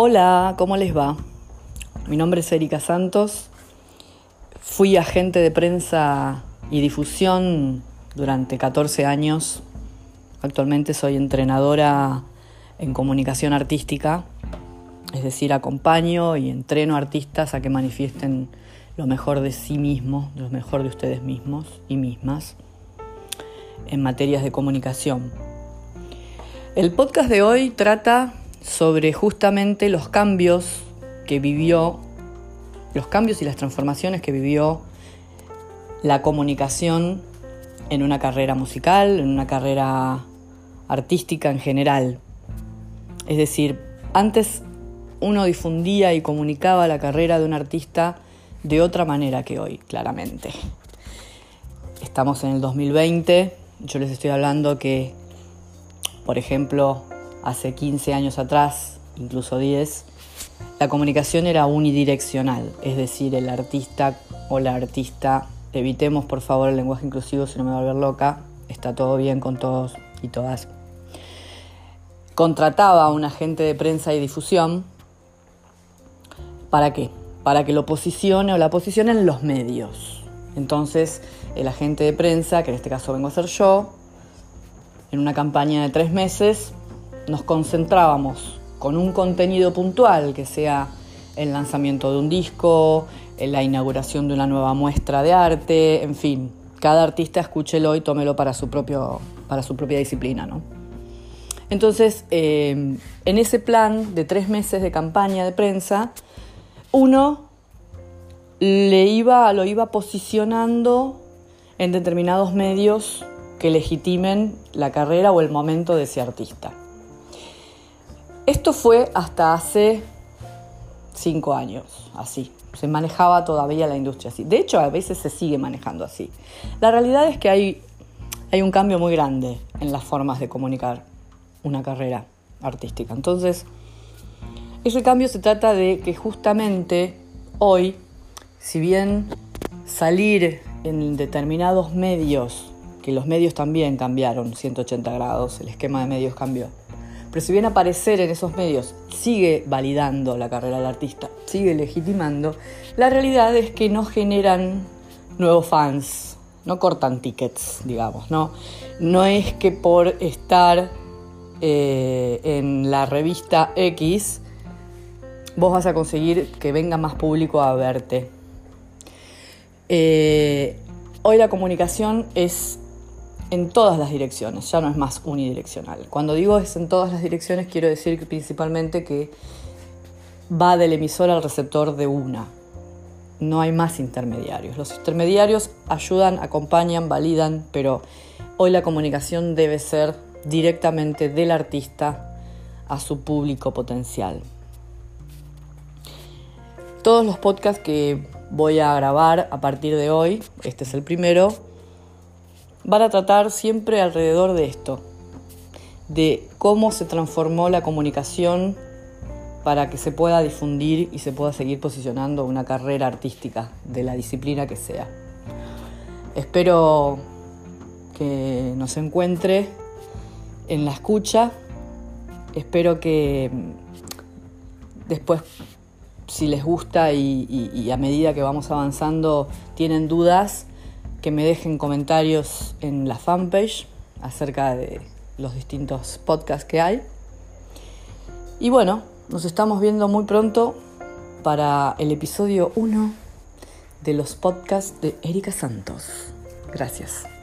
Hola, ¿cómo les va? Mi nombre es Erika Santos. Fui agente de prensa y difusión durante 14 años. Actualmente soy entrenadora en comunicación artística, es decir, acompaño y entreno artistas a que manifiesten lo mejor de sí mismos, lo mejor de ustedes mismos y mismas en materias de comunicación. El podcast de hoy trata sobre justamente los cambios que vivió, los cambios y las transformaciones que vivió la comunicación en una carrera musical, en una carrera artística en general. Es decir, antes uno difundía y comunicaba la carrera de un artista de otra manera que hoy, claramente. Estamos en el 2020, yo les estoy hablando que, por ejemplo, hace 15 años atrás, incluso 10, la comunicación era unidireccional, es decir, el artista o la artista, evitemos por favor el lenguaje inclusivo si no me va a volver loca, está todo bien con todos y todas. Contrataba a un agente de prensa y difusión, ¿para qué? Para que lo posicione o la posicione en los medios. Entonces, el agente de prensa, que en este caso vengo a ser yo, en una campaña de tres meses, nos concentrábamos con un contenido puntual, que sea el lanzamiento de un disco, la inauguración de una nueva muestra de arte, en fin, cada artista escúchelo y tómelo para su, propio, para su propia disciplina. ¿no? Entonces, eh, en ese plan de tres meses de campaña de prensa, uno le iba, lo iba posicionando en determinados medios que legitimen la carrera o el momento de ese artista. Esto fue hasta hace cinco años, así. Se manejaba todavía la industria así. De hecho, a veces se sigue manejando así. La realidad es que hay, un cambio muy grande en las formas de comunicar una carrera artística. Entonces, ese cambio se trata de que justamente hoy, si bien salir en determinados medios, que los medios también cambiaron 180 grados, el esquema de medios cambió, pero si bien aparecer en esos medios sigue validando la carrera del artista, sigue legitimando, la realidad es que no generan nuevos fans, no cortan tickets, digamos, ¿no? No es que por estar eh, en la revista X vos vas a conseguir que venga más público a verte. Eh, hoy la comunicación es en todas las direcciones, ya no es más unidireccional. Cuando digo es en todas las direcciones, quiero decir principalmente que va del emisor al receptor de una. No hay más intermediarios. Los intermediarios ayudan, acompañan, validan, pero hoy la comunicación debe ser directamente del artista a su público potencial. Todos los podcasts que voy a grabar a partir de hoy, este es el primero, van a tratar siempre alrededor de esto, de cómo se transformó la comunicación para que se pueda difundir y se pueda seguir posicionando una carrera artística de la disciplina que sea. Espero que nos encuentre en la escucha, espero que después si les gusta y, a medida que vamos avanzando tienen dudas, que me dejen comentarios en la fanpage acerca de los distintos podcasts que hay. Y bueno, nos estamos viendo muy pronto para el episodio 1 de los podcasts de Erika Santos. Gracias.